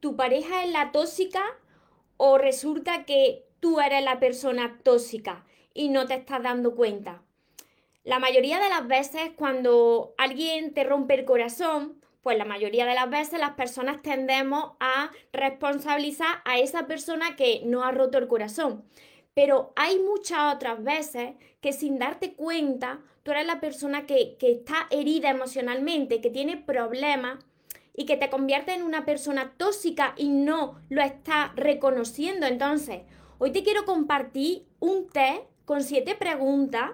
tu pareja es la tóxica o resulta que tú eres la persona tóxica y no te estás dando cuenta. La mayoría de las veces cuando alguien te rompe el corazón, pues la mayoría de las veces las personas tendemos a responsabilizar a esa persona que no ha roto el corazón. Pero hay muchas otras veces que sin darte cuenta, tú eres la persona que, que está herida emocionalmente, que tiene problemas y que te convierte en una persona tóxica y no lo está reconociendo. Entonces, hoy te quiero compartir un test con siete preguntas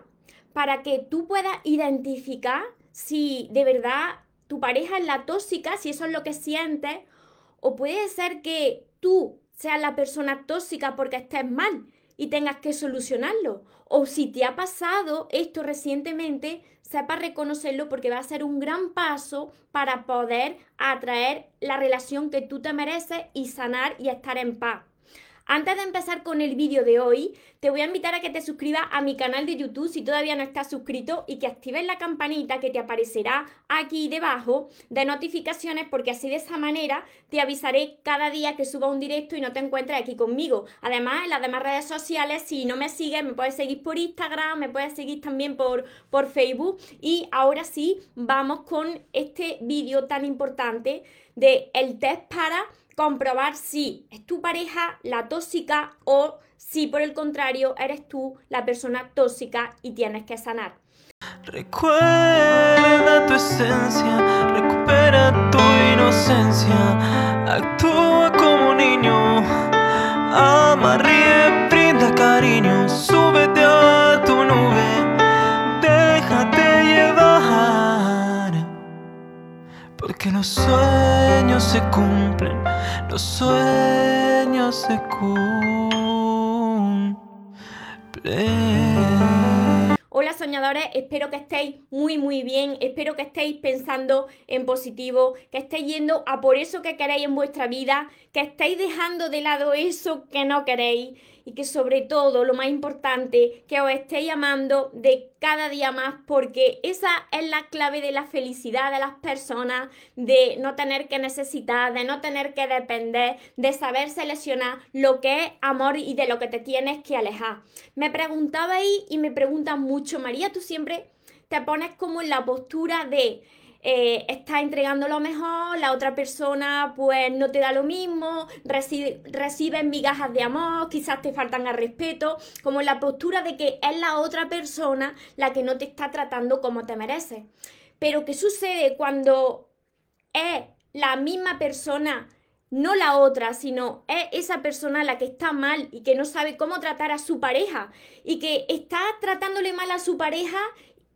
para que tú puedas identificar si de verdad tu pareja es la tóxica, si eso es lo que sientes, o puede ser que tú seas la persona tóxica porque estés mal y tengas que solucionarlo. O si te ha pasado esto recientemente, sepa reconocerlo porque va a ser un gran paso para poder atraer la relación que tú te mereces y sanar y estar en paz. Antes de empezar con el vídeo de hoy, te voy a invitar a que te suscribas a mi canal de YouTube si todavía no estás suscrito y que actives la campanita que te aparecerá aquí debajo de notificaciones porque así de esa manera te avisaré cada día que suba un directo y no te encuentres aquí conmigo. Además, en las demás redes sociales, si no me sigues, me puedes seguir por Instagram, me puedes seguir también por, por Facebook y ahora sí, vamos con este vídeo tan importante de el test para comprobar si es tu pareja la tóxica o si por el contrario eres tú la persona tóxica y tienes que sanar. Recuerda tu esencia, recupera tu inocencia, actúa como niño, ama, ríe, brinda cariño, porque los sueños se cumplen los sueños se cumplen. Hola soñadores, espero que estéis muy muy bien, espero que estéis pensando en positivo, que estéis yendo a por eso que queréis en vuestra vida, que estéis dejando de lado eso que no queréis y que sobre todo, lo más importante, que os estéis amando de cada día más porque esa es la clave de la felicidad de las personas, de no tener que necesitar, de no tener que depender, de saber seleccionar lo que es amor y de lo que te tienes que alejar. Me preguntabais y me preguntan mucho, María, tú siempre te pones como en la postura de eh, estás entregando lo mejor, la otra persona pues no te da lo mismo, recibe, migajas de amor, quizás te faltan al respeto, como la postura de que es la otra persona la que no te está tratando como te mereces. Pero ¿qué sucede cuando es la misma persona no la otra, sino es esa persona la que está mal y que no sabe cómo tratar a su pareja y que está tratándole mal a su pareja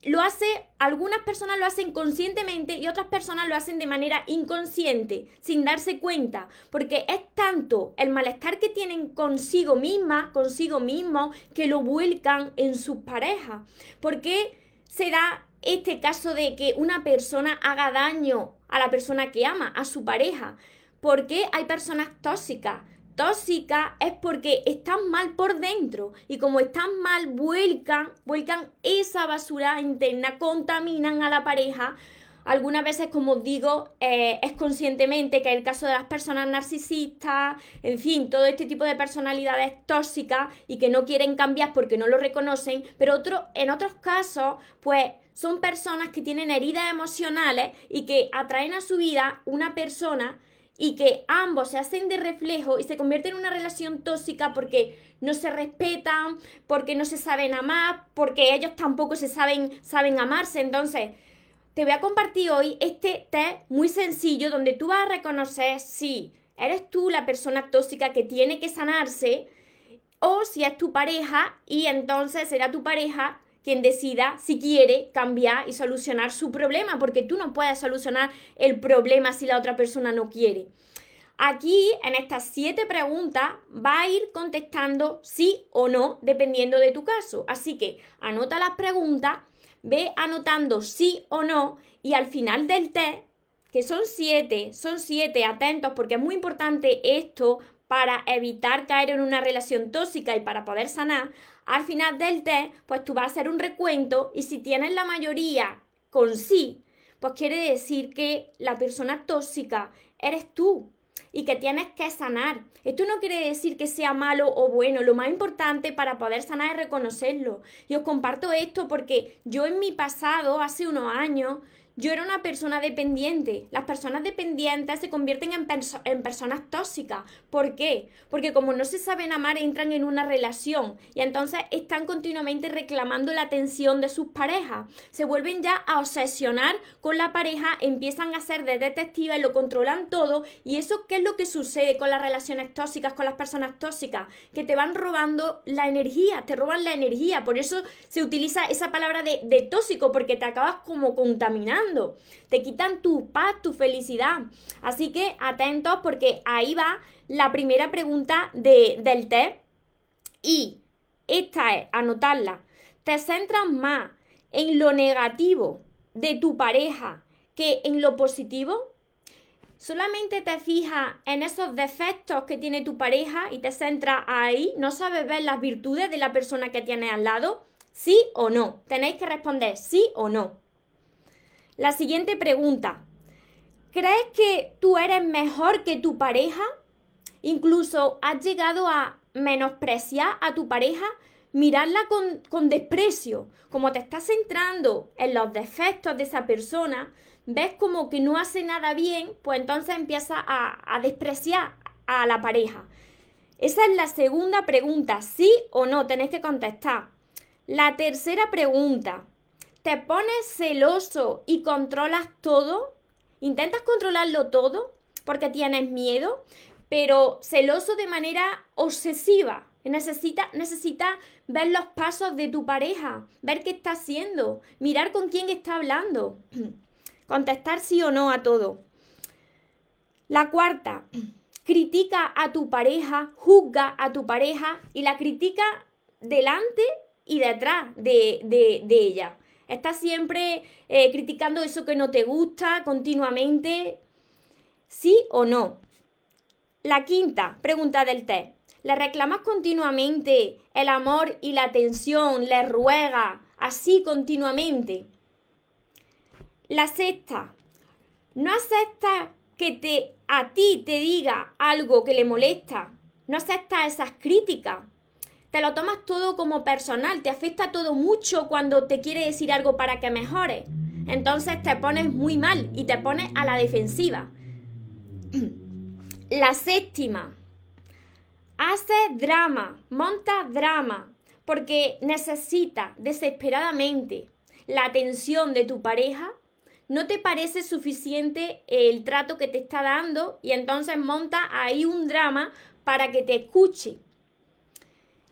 lo hace, algunas personas lo hacen conscientemente y otras personas lo hacen de manera inconsciente, sin darse cuenta, porque es tanto el malestar que tienen consigo misma, consigo mismo, que lo vuelcan en sus parejas. ¿Por qué se da este caso de que una persona haga daño a la persona que ama, a su pareja? ¿Por qué hay personas tóxicas? Tóxica es porque están mal por dentro y como están mal vuelcan, vuelcan esa basura interna, contaminan a la pareja. Algunas veces, como digo, eh, es conscientemente que es el caso de las personas narcisistas, en fin, todo este tipo de personalidades tóxicas y que no quieren cambiar porque no lo reconocen, pero otro, en otros casos, pues son personas que tienen heridas emocionales y que atraen a su vida una persona y que ambos se hacen de reflejo y se convierten en una relación tóxica porque no se respetan, porque no se saben amar, porque ellos tampoco se saben, saben amarse. Entonces, te voy a compartir hoy este test muy sencillo donde tú vas a reconocer si eres tú la persona tóxica que tiene que sanarse o si es tu pareja y entonces será tu pareja quien decida si quiere cambiar y solucionar su problema, porque tú no puedes solucionar el problema si la otra persona no quiere. Aquí, en estas siete preguntas, va a ir contestando sí o no, dependiendo de tu caso. Así que anota las preguntas, ve anotando sí o no y al final del test, que son siete, son siete, atentos, porque es muy importante esto para evitar caer en una relación tóxica y para poder sanar, al final del test, pues tú vas a hacer un recuento y si tienes la mayoría con sí, pues quiere decir que la persona tóxica eres tú. y que tienes que sanar. Esto no quiere decir que sea malo o bueno, lo más importante para poder sanar es reconocerlo. Y os comparto esto porque yo en mi pasado, hace unos años, yo era una persona dependiente. Las personas dependientes se convierten en, en, personas tóxicas. ¿Por qué? Porque como no se saben amar, entran en una relación y entonces están continuamente reclamando la atención de sus parejas. Se vuelven ya a obsesionar con la pareja, empiezan a ser de detectives, lo controlan todo. ¿Y eso qué es lo que sucede con las relaciones tóxicas, con las personas tóxicas? Que te van robando la energía, te roban la energía. Por eso se utiliza esa palabra de, de tóxico, porque te acabas como contaminando te quitan tu paz, tu felicidad. Así que atentos porque ahí va la primera pregunta del test. Y esta es, anotarla. ¿Te centras más en lo negativo de tu pareja que en lo positivo? solamente te fijas en esos defectos que tiene tu pareja y te centras ahí, no sabes ver las virtudes de la persona que tienes al lado, sí o no. Tenéis que responder sí o no. La siguiente pregunta. ¿Crees que tú eres mejor que tu pareja? Incluso has llegado a menospreciar a tu pareja, mirarla con, desprecio. Como te estás centrando en los defectos de esa persona, ves como que no hace nada bien, pues entonces empiezas a, a despreciar a la pareja. Esa es la segunda pregunta, sí o no, tenéis que contestar. La tercera pregunta, te pones celoso y controlas todo, intentas controlarlo todo porque tienes miedo, pero celoso de manera obsesiva. Necesita, necesita ver los pasos de tu pareja, ver qué está haciendo, mirar con quién está hablando, contestar sí o no a todo. La cuarta, critica a tu pareja, juzga a tu pareja y la critica delante y detrás de, de, de ella. Estás siempre eh, criticando eso que no te gusta continuamente. ¿Sí o no? La quinta pregunta del test. ¿Le reclamas continuamente el amor y la atención? ¿Le ruega así continuamente? La sexta. ¿No aceptas que te, a ti te diga algo que le molesta? ¿No aceptas esas críticas? Te lo tomas todo como personal, te afecta todo mucho cuando te quiere decir algo para que mejores. Entonces te pones muy mal y te pones a la defensiva. La séptima, hace drama, monta drama, porque necesita desesperadamente la atención de tu pareja, no te parece suficiente el trato que te está dando y entonces monta ahí un drama para que te escuche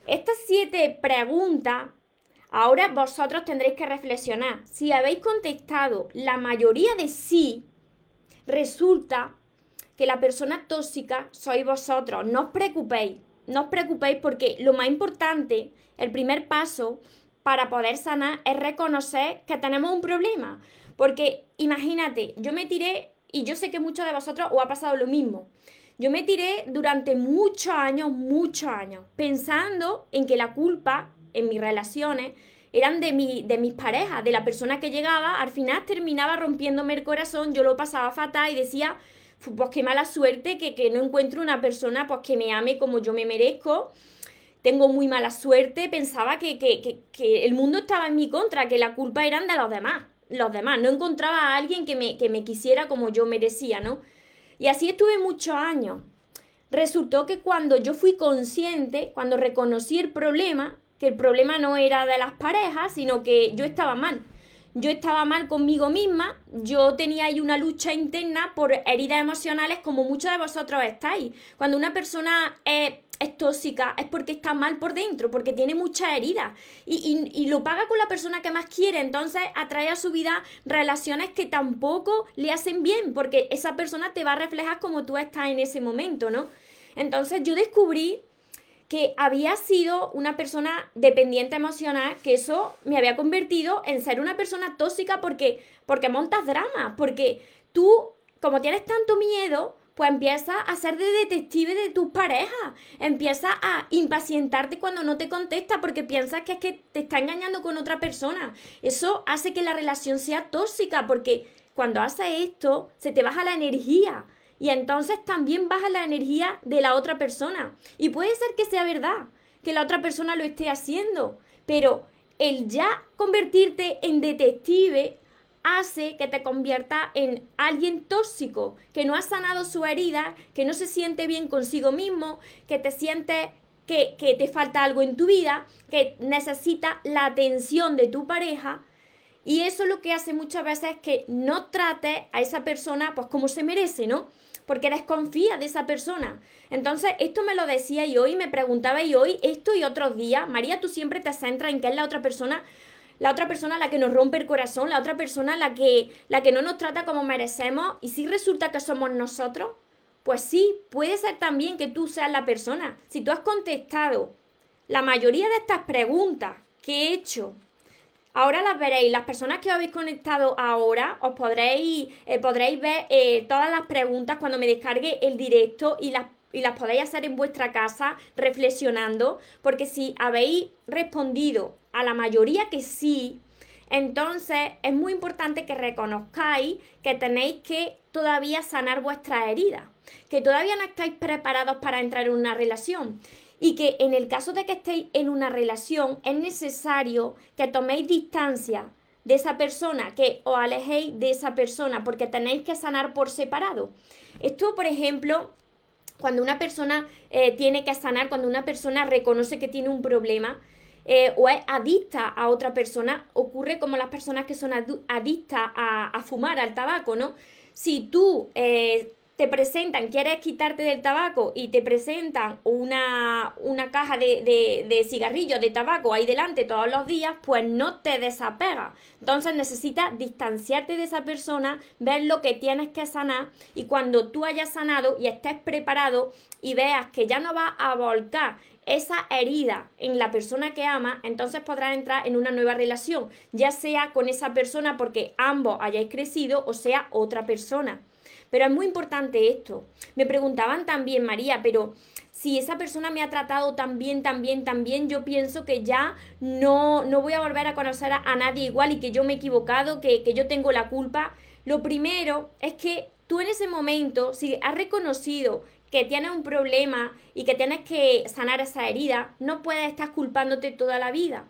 estas siete preguntas, ahora vosotros tendréis que reflexionar. Si habéis contestado la mayoría de sí, resulta que la persona tóxica sois vosotros. No os preocupéis, no os preocupéis porque lo más importante, el primer paso para poder sanar es reconocer que tenemos un problema. Porque imagínate, yo me tiré, y yo sé que muchos de vosotros os ha pasado lo mismo. Yo me tiré durante muchos años, muchos años, pensando en que la culpa en mis relaciones eran de, mi, de mis parejas, de la persona que llegaba, al final terminaba rompiéndome el corazón, yo lo pasaba fatal y decía, pues qué mala suerte que, que no encuentro una persona pues que me ame como yo me merezco. Tengo muy mala suerte, pensaba que, que, que el mundo estaba en mi contra, que la culpa eran de los demás, los demás. No encontraba a alguien que me, que me quisiera como yo merecía, ¿no? Y así estuve muchos años. Resultó que cuando yo fui consciente, cuando reconocí el problema, que el problema no era de las parejas, sino que yo estaba mal. Yo estaba mal conmigo misma, yo tenía ahí una lucha interna por heridas emocionales como muchos de vosotros estáis. Cuando una persona es es tóxica, es porque está mal por dentro, porque tiene muchas heridas y, y, lo paga con la persona que más quiere, entonces atrae a su vida relaciones que tampoco le hacen bien, porque esa persona te va a reflejar como tú estás en ese momento, ¿no? Entonces yo descubrí que había sido una persona dependiente emocional, que eso me había convertido en ser una persona tóxica porque, porque montas drama, porque tú, como tienes tanto miedo, pues empieza a ser de detective de tus parejas. Empieza a impacientarte cuando no te contesta porque piensas que es que te está engañando con otra persona. Eso hace que la relación sea tóxica porque cuando haces esto se te baja la energía y entonces también baja la energía de la otra persona. Y puede ser que sea verdad, que la otra persona lo esté haciendo, pero el ya convertirte en detective hace que te convierta en alguien tóxico, que no ha sanado su herida, que no se siente bien consigo mismo, que te siente que, que te falta algo en tu vida, que necesita la atención de tu pareja. Y eso lo que hace muchas veces es que no trate a esa persona pues como se merece, ¿no? Porque desconfía de esa persona. Entonces, esto me lo decía y hoy, me preguntaba y hoy, esto y otros días, María, tú siempre te centras en que es la otra persona la otra persona la que nos rompe el corazón, la otra persona la que, la que no nos trata como merecemos, y si resulta que somos nosotros, pues sí, puede ser también que tú seas la persona. Si tú has contestado la mayoría de estas preguntas que he hecho, ahora las veréis. Las personas que habéis conectado ahora, os podréis, eh, podréis ver eh, todas las preguntas cuando me descargue el directo y las y las podéis hacer en vuestra casa reflexionando, porque si habéis respondido a la mayoría que sí, entonces es muy importante que reconozcáis que tenéis que todavía sanar vuestras heridas, que todavía no estáis preparados para entrar en una relación y que en el caso de que estéis en una relación es necesario que toméis distancia de esa persona, que os alejéis de esa persona, porque tenéis que sanar por separado. Esto, por ejemplo, cuando una persona eh, tiene que sanar, cuando una persona reconoce que tiene un problema, eh, o es adicta a otra persona, ocurre como las personas que son adictas a, fumar, al tabaco, ¿no? Si tú eh, te presentan, quieres quitarte del tabaco y te presentan una, una caja de, de, cigarrillos de tabaco ahí delante todos los días, pues no te desapegas. Entonces necesitas distanciarte de esa persona, ver lo que tienes que sanar y cuando tú hayas sanado y estés preparado y veas que ya no vas a volcar esa herida en la persona que ama, entonces podrás entrar en una nueva relación, ya sea con esa persona porque ambos hayáis crecido o sea otra persona. Pero es muy importante esto. Me preguntaban también, María, pero si esa persona me ha tratado tan bien, tan bien, tan bien, yo pienso que ya no, no voy a volver a conocer a, nadie igual y que yo me he equivocado, que, que yo tengo la culpa. Lo primero es que tú en ese momento, si has reconocido que tienes un problema y que tienes que sanar esa herida, no puedes estar culpándote toda la vida.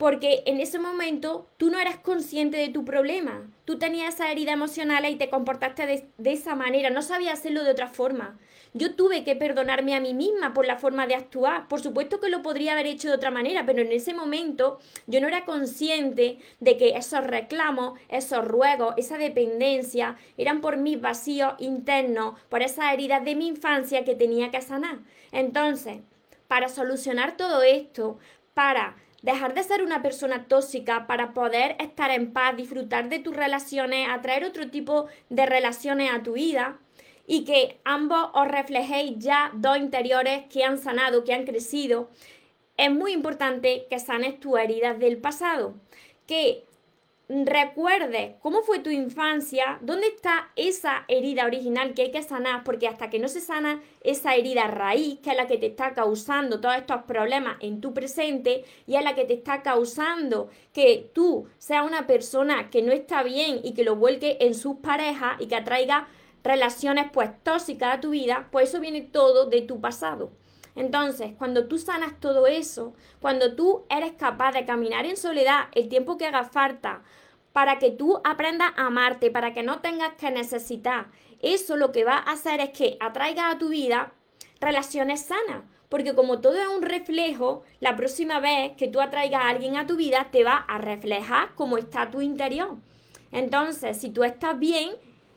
Porque en ese momento tú no eras consciente de tu problema. Tú tenías esa herida emocional y te comportaste de, de esa manera. No sabías hacerlo de otra forma. Yo tuve que perdonarme a mí misma por la forma de actuar. Por supuesto que lo podría haber hecho de otra manera, pero en ese momento yo no era consciente de que esos reclamos, esos ruegos, esa dependencia eran por mis vacíos internos, por esas heridas de mi infancia que tenía que sanar. Entonces, para solucionar todo esto, para dejar de ser una persona tóxica para poder estar en paz, disfrutar de tus relaciones, atraer otro tipo de relaciones a tu vida, y que ambos os reflejéis ya dos interiores que han sanado, que han crecido, es muy importante que sanes tus heridas del pasado, que recuerdes cómo fue tu infancia, dónde está esa herida original que hay que sanar, porque hasta que no se sana esa herida raíz, que es la que te está causando todos estos problemas en tu presente y es la que te está causando que tú seas una persona que no está bien y que lo vuelque en sus parejas y que atraiga relaciones pues tóxicas a tu vida, pues eso viene todo de tu pasado. Entonces, cuando tú sanas todo eso, cuando tú eres capaz de caminar en soledad el tiempo que haga falta para que tú aprendas a amarte, para que no tengas que necesitar, eso lo que va a hacer es que atraiga a tu vida relaciones sanas. Porque como todo es un reflejo, la próxima vez que tú atraigas a alguien a tu vida, te va a reflejar cómo está tu interior. Entonces, si tú estás bien,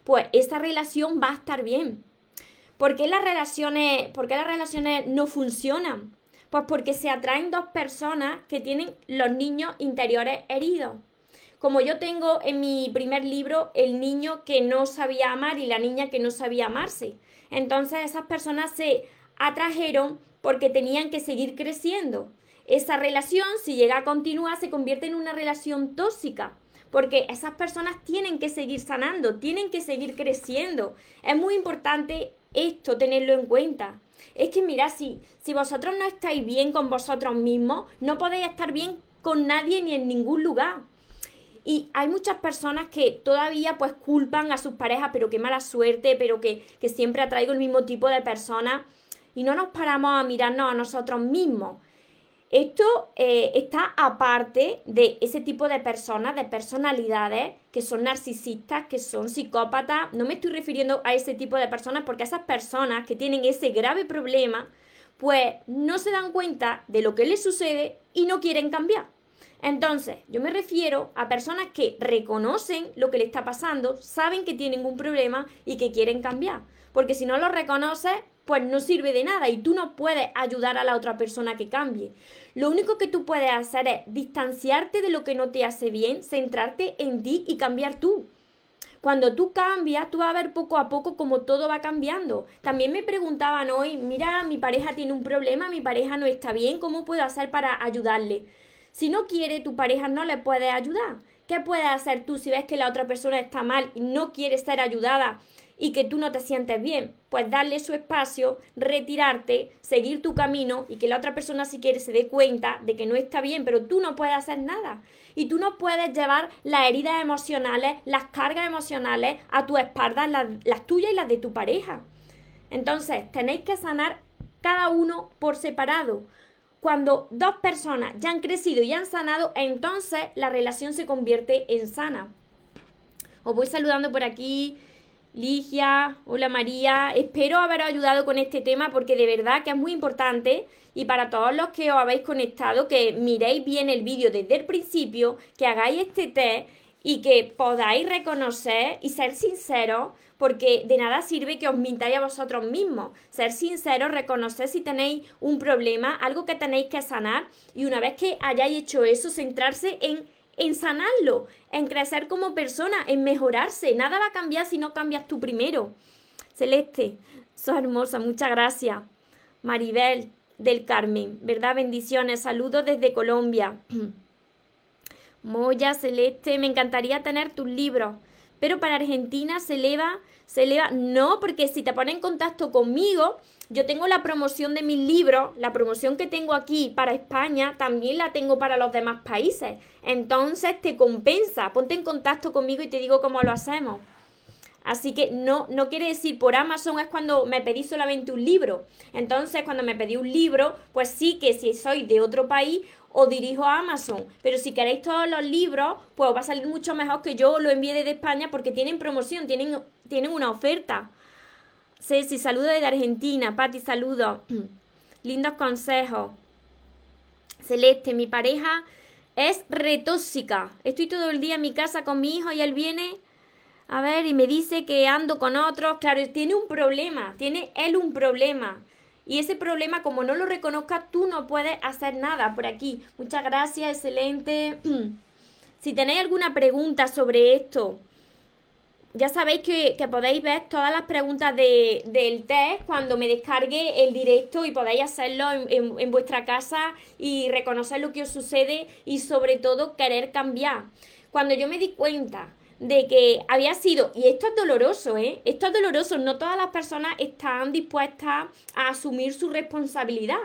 pues esa relación va a estar bien. ¿Por qué las relaciones, por qué las relaciones no funcionan? Pues porque se atraen dos personas que tienen los niños interiores heridos. Como yo tengo en mi primer libro el niño que no sabía amar y la niña que no sabía amarse. Entonces esas personas se atrajeron porque tenían que seguir creciendo. Esa relación, si llega a continuar, se convierte en una relación tóxica porque esas personas tienen que seguir sanando, tienen que seguir creciendo. Es muy importante esto, tenerlo en cuenta. Es que mira, si, si vosotros no estáis bien con vosotros mismos, no podéis estar bien con nadie ni en ningún lugar. Y hay muchas personas que todavía pues culpan a sus parejas, pero qué mala suerte, pero que, que siempre atraigo el mismo tipo de personas y no nos paramos a mirarnos a nosotros mismos. Esto eh, está aparte de ese tipo de personas, de personalidades que son narcisistas, que son psicópatas. No me estoy refiriendo a ese tipo de personas porque esas personas que tienen ese grave problema, pues no se dan cuenta de lo que les sucede y no quieren cambiar. Entonces, yo me refiero a personas que reconocen lo que le está pasando, saben que tienen un problema y que quieren cambiar. Porque si no lo reconoces, pues no sirve de nada y tú no puedes ayudar a la otra persona que cambie. Lo único que tú puedes hacer es distanciarte de lo que no te hace bien, centrarte en ti y cambiar tú. Cuando tú cambias, tú vas a ver poco a poco cómo todo va cambiando. También me preguntaban hoy, mira, mi pareja tiene un problema, mi pareja no está bien, ¿cómo puedo hacer para ayudarle? Si no quiere, tu pareja no le puede ayudar. ¿Qué puedes hacer tú si ves que la otra persona está mal y no quiere ser ayudada? y que tú no te sientes bien, pues darle su espacio, retirarte, seguir tu camino y que la otra persona si quiere se dé cuenta de que no está bien, pero tú no puedes hacer nada. Y tú no puedes llevar las heridas emocionales, las cargas emocionales a tu espalda, las, las tuyas y las de tu pareja. Entonces, tenéis que sanar cada uno por separado. Cuando dos personas ya han crecido y han sanado, entonces la relación se convierte en sana. Os voy saludando por aquí. Ligia, hola María, espero haber ayudado con este tema porque de verdad que es muy importante y para todos los que os habéis conectado, que miréis bien el vídeo desde el principio, que hagáis este test y que podáis reconocer y ser sinceros, porque de nada sirve que os mintáis a vosotros mismos. Ser sinceros, reconocer si tenéis un problema, algo que tenéis que sanar y una vez que hayáis hecho eso, centrarse en en sanarlo, en crecer como persona, en mejorarse. Nada va a cambiar si no cambias tú primero. Celeste, sos hermosa, muchas gracias. Maribel del Carmen, ¿verdad? Bendiciones, saludos desde Colombia. Moya, Celeste, me encantaría tener tus libros, pero para Argentina se eleva, se eleva, no, porque si te pones en contacto conmigo, yo tengo la promoción de mis libros, la promoción que tengo aquí para España, también la tengo para los demás países. Entonces te compensa, ponte en contacto conmigo y te digo cómo lo hacemos. Así que no, no quiere decir por Amazon es cuando me pedí solamente un libro. Entonces, cuando me pedí un libro, pues sí que si soy de otro país, os dirijo a Amazon. Pero si queréis todos los libros, pues va a salir mucho mejor que yo lo envíe desde España porque tienen promoción, tienen, tienen una oferta. Ceci, saludo desde Argentina. Pati, saludo. Lindos consejos. Celeste, mi pareja es retóxica. Estoy todo el día en mi casa con mi hijo y él viene a ver y me dice que ando con otros. Claro, tiene un problema, tiene él un problema. Y ese problema, como no lo reconozca, tú no puedes hacer nada por aquí. Muchas gracias, excelente. si tenéis alguna pregunta sobre esto, ya sabéis que, podéis ver todas las preguntas del test cuando me descargue el directo y podáis hacerlo en, en, vuestra casa y reconocer lo que os sucede y sobre todo querer cambiar. Cuando yo me di cuenta de que había sido, y esto es doloroso, ¿eh? Esto es doloroso, no todas las personas están dispuestas a asumir su responsabilidad.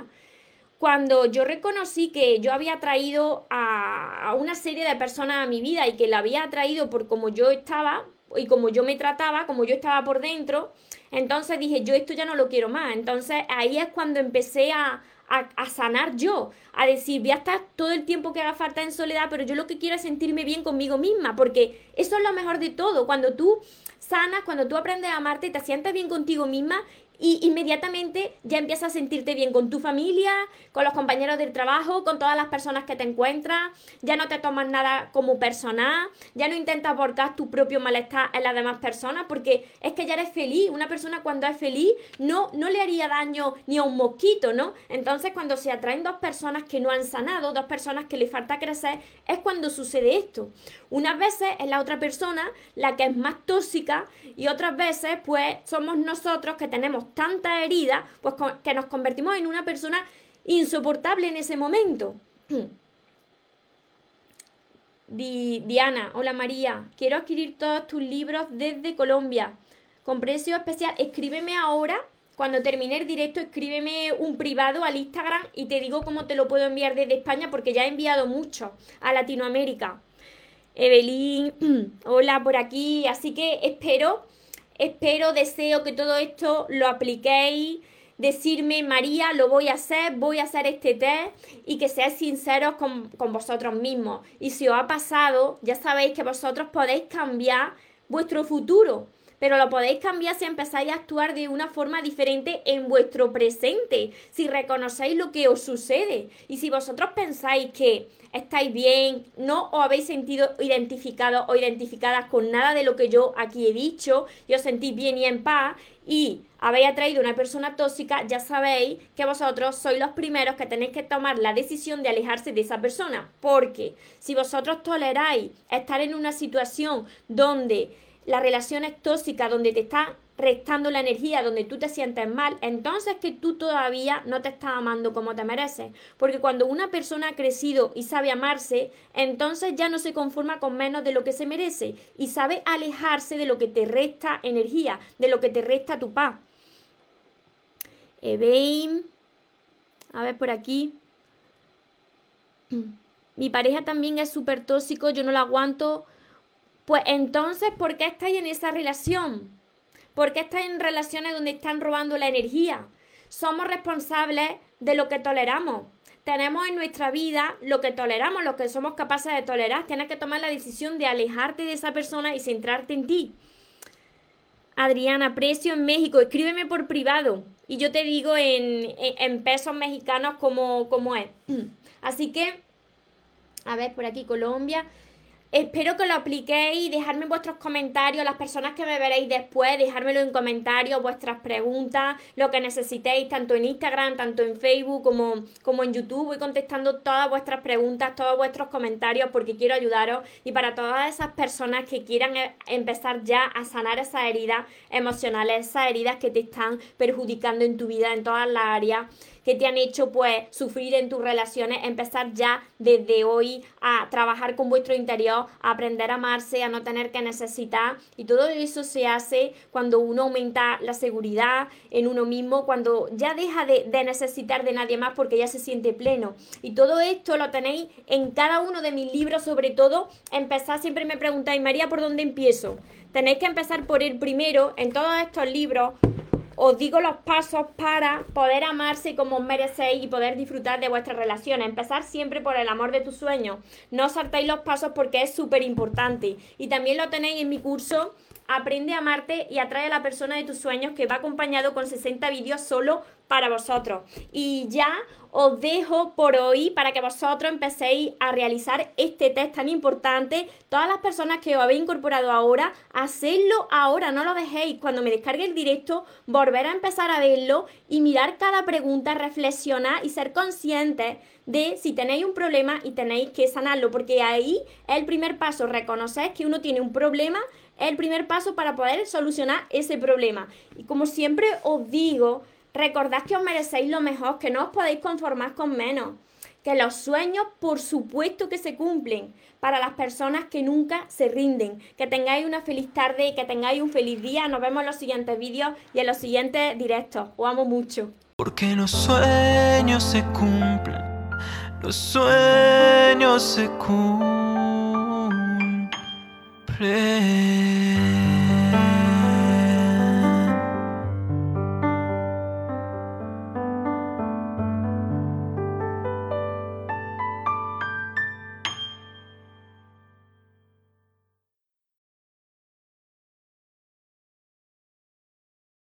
Cuando yo reconocí que yo había traído a, a una serie de personas a mi vida y que la había traído por como yo estaba, y como yo me trataba, como yo estaba por dentro, entonces dije, yo esto ya no lo quiero más. Entonces ahí es cuando empecé a, a, sanar yo, a decir, voy a estar todo el tiempo que haga falta en soledad, pero yo lo que quiero es sentirme bien conmigo misma, porque eso es lo mejor de todo. Cuando tú sanas, cuando tú aprendes a amarte, te sientes bien contigo misma y inmediatamente ya empiezas a sentirte bien con tu familia, con los compañeros del trabajo, con todas las personas que te encuentras, ya no te tomas nada como personal, ya no intentas borcar tu propio malestar en las demás personas, porque es que ya eres feliz, una persona cuando es feliz no, no le haría daño ni a un mosquito, ¿no? Entonces cuando se atraen dos personas que no han sanado, dos personas que le falta crecer, es cuando sucede esto. Unas veces es la otra persona la que es más tóxica y otras veces pues somos nosotros que tenemos tanta herida, pues que nos convertimos en una persona insoportable en ese momento. Diana, hola María, quiero adquirir todos tus libros desde Colombia con precio especial. Escríbeme ahora, cuando termine el directo, escríbeme un privado al Instagram y te digo cómo te lo puedo enviar desde España porque ya he enviado mucho a Latinoamérica. Evelyn, hola por aquí. Así que espero, espero, deseo que todo esto lo apliquéis. Decirme, María, lo voy a hacer, voy a hacer este test y que seáis sinceros con, con vosotros mismos. Y si os ha pasado, ya sabéis que vosotros podéis cambiar vuestro futuro pero lo podéis cambiar si empezáis a actuar de una forma diferente en vuestro presente, si reconocéis lo que os sucede y si vosotros pensáis que estáis bien, no os habéis sentido identificados o identificadas con nada de lo que yo aquí he dicho y os sentís bien y en paz y habéis atraído una persona tóxica, ya sabéis que vosotros sois los primeros que tenéis que tomar la decisión de alejarse de esa persona. Porque si vosotros toleráis estar en una situación donde la relación es tóxica, donde te está restando la energía, donde tú te sientes mal, entonces que tú todavía no te estás amando como te mereces. Porque cuando una persona ha crecido y sabe amarse, entonces ya no se conforma con menos de lo que se merece y sabe alejarse de lo que te resta energía, de lo que te resta tu paz. Evein, a ver por aquí. Mi pareja también es súper tóxico, yo no lo aguanto pues entonces, ¿por qué estáis en esa relación? ¿Por qué estáis en relaciones donde están robando la energía? Somos responsables de lo que toleramos. Tenemos en nuestra vida lo que toleramos, lo que somos capaces de tolerar. Tienes que tomar la decisión de alejarte de esa persona y centrarte en ti. Adriana, precio en México, escríbeme por privado y yo te digo en, pesos mexicanos como, como es. Así que, a ver, por aquí Colombia, Espero que lo apliquéis, dejadme vuestros comentarios, las personas que me veréis después, dejármelo en comentarios, vuestras preguntas, lo que necesitéis, tanto en Instagram, tanto en Facebook como, como en YouTube. Voy contestando todas vuestras preguntas, todos vuestros comentarios porque quiero ayudaros y para todas esas personas que quieran e, empezar ya a sanar esas heridas emocionales, esas heridas que te están perjudicando en tu vida en todas las áreas que te han hecho pues sufrir en tus relaciones, empezar ya desde hoy a trabajar con vuestro interior, a aprender a amarse, a no tener que necesitar y todo eso se hace cuando uno aumenta la seguridad en uno mismo, cuando ya deja de, de necesitar de nadie más porque ya se siente pleno. Y todo esto lo tenéis en cada uno de mis libros, sobre todo empezar, siempre me preguntáis, María, ¿por dónde empiezo? Tenéis que empezar por el primero en todos estos libros os digo los pasos para poder amarse como merecéis y poder disfrutar de vuestras relaciones. Empezar siempre por el amor de tus sueños. No saltáis los pasos porque es súper importante. Y también lo tenéis en mi curso Aprende a amarte y atrae a la persona de tus sueños que va acompañado con 60 vídeos solo para vosotros. Y ya os dejo por hoy para que vosotros empecéis a realizar este test tan importante. Todas las personas que os habéis incorporado ahora, hacedlo ahora, no lo dejéis. Cuando me descargue el directo, volver a empezar a verlo y mirar cada pregunta, reflexionar y ser conscientes de si tenéis un problema y tenéis que sanarlo, porque ahí es el primer paso, reconocer que uno tiene un problema el primer paso para poder solucionar ese problema. Y como siempre os digo, recordad que os merecéis lo mejor, que no os podéis conformar con menos. Que los sueños, por supuesto que se cumplen para las personas que nunca se rinden. Que tengáis una feliz tarde que tengáis un feliz día. Nos vemos en los siguientes vídeos y en los siguientes directos. Os amo mucho. Porque los sueños se cumplen. Los sueños se cumplen. pray.